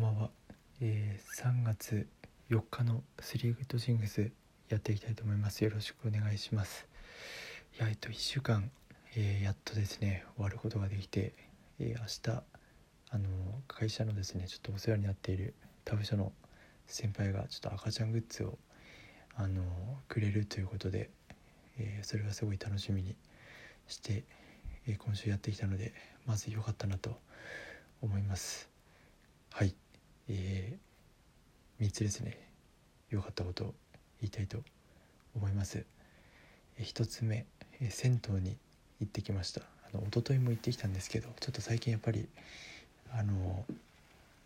こんばんは、えー、3月4日のスリーグッドシングスやっていきたいと思います。よろしくお願いします。いやえっと1週間、えー、やっとですね終わることができて、えー、明日あの会社のですねちょっとお世話になっている他部署の先輩がちょっと赤ちゃんグッズをあのくれるということで、えー、それがすごい楽しみにして、え今週やってきたのでまず良かったなと思います。はい。えー、3つですね。良かったことを言いたいと思います、え、1つ目、えー、銭湯に行ってきました。あの一昨日も行ってきたんですけどちょっと最近やっぱりあの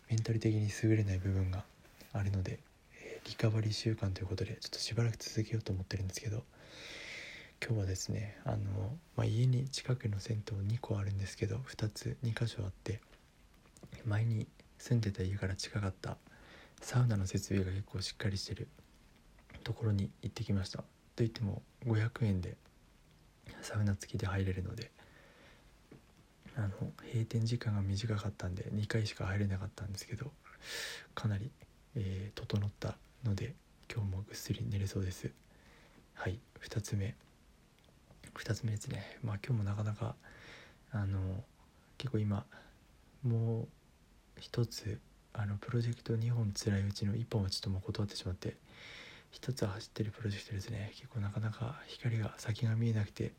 メンタル的に優れない部分があるので、えー、リカバリー習慣ということでちょっとしばらく続けようと思ってるんですけど今日はですねあの、まあ、家に近くの銭湯2個あるんですけど2つ2箇所あって前に住んでた家から近かった。サウナの設備が結構しっかりしてる。ところに行ってきました。といっても500円でサウナ付きで入れるのであの閉店時間が短かったんで2回しか入れなかったんですけどかなり、えー、整ったので今日もぐっすり寝れそうです。はい2つ目。2つ目ですね。まあ今日もなかなかあの結構今もう一つあのプロジェクト2本辛いうちの1本はちょっともう断ってしまって一つ走ってるプロジェクトですね。結構なかなか光が先が見えなくて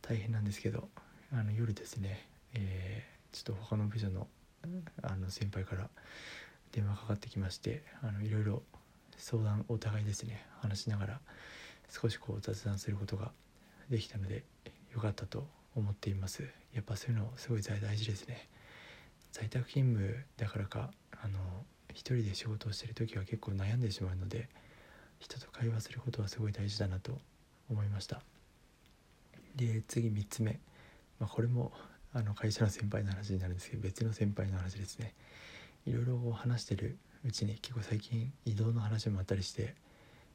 大変なんですけどあの夜ですね、えー、ちょっと他の部署のあの先輩から電話かかってきましてあのいろいろ相談お互いですね。話しながら少しこう雑談することができたので良かったと思っています。やっぱそういうのすごい大事ですね。在宅勤務だからかあの一人で仕事をしてる時は結構悩んでしまうので人と会話することはすごい大事だなと思いました。で次3つ目、まあ、これもあの会社の先輩の話になるんですけど別の先輩の話ですね。いろいろ話してるうちに結構最近移動の話もあったりして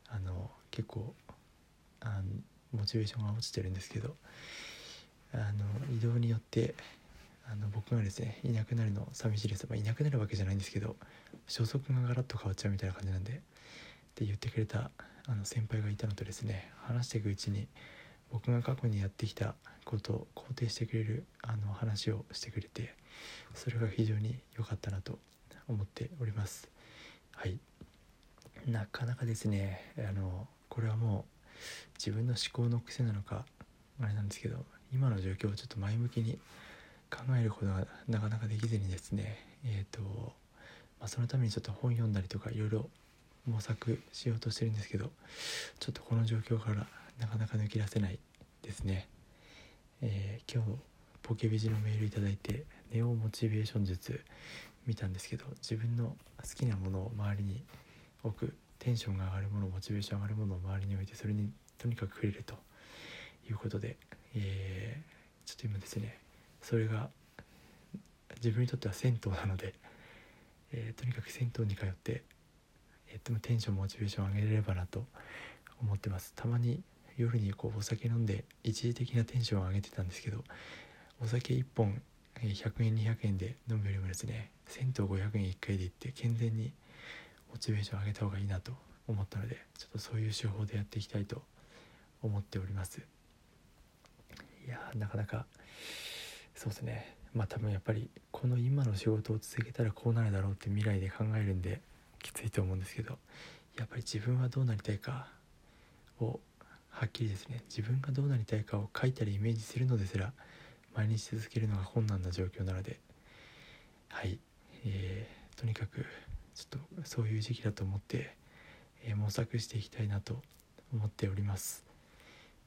あの結構あのモチベーションが落ちてるんですけどあの移動によってあの僕がですねいなくなるの寂しいです、まあ、いなくなるわけじゃないんですけど消息がガラッと変わっちゃうみたいな感じなんでって言ってくれたあの先輩がいたのとですね話していくうちに僕が過去にやってきたことを肯定してくれるあの話をしてくれてそれが非常に良かったなと思っております。はい。なかなかですねあのこれはもう自分の思考の癖なのかあれなんですけど今の状況をちょっと前向きに考えることがなかなかできずにですねえっ、ー、と、まあ、そのためにちょっと本読んだりとかいろいろ模索しようとしてるんですけどちょっとこの状況からなかなか抜け出せないですね、えー、今日ポケビジのメール頂いてネオモチベーション術見たんですけど自分の好きなものを周りに置くテンションが上がるものモチベーション上がるものを周りに置いてそれにとにかく触れるということで、えー、ちょっと今ですねそれが自分にとっては銭湯なので、えー、とにかく銭湯に通って、えー、とテンションモチベーション上げれればなと思ってます。たまに夜にこうお酒飲んで一時的なテンションを上げてたんですけどお酒1本100円200円で飲むよりもですね銭湯500円1回で行って健全にモチベーションを上げた方がいいなと思ったのでちょっとそういう手法でやっていきたいと思っております。いやなかなかそうですね。まあ多分やっぱりこの今の仕事を続けたらこうなるだろうって未来で考えるんできついと思うんですけどやっぱり自分はどうなりたいかをはっきりですね。自分がどうなりたいかを書いたりイメージするのですら毎日続けるのが困難な状況なのではい、えー、とにかくちょっとそういう時期だと思って、えー、模索していきたいなと思っております。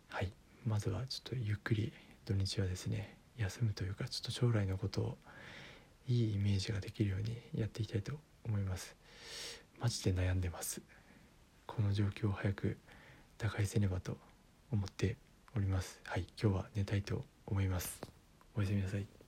はい。まずはちょっとゆっくり土日はですね休むというかちょっと将来のことをいいイメージができるようにやっていきたいと思います。マジで悩んでます。この状況を早く打開せねばと思っております。はい今日は寝たいと思います。おやすみなさい。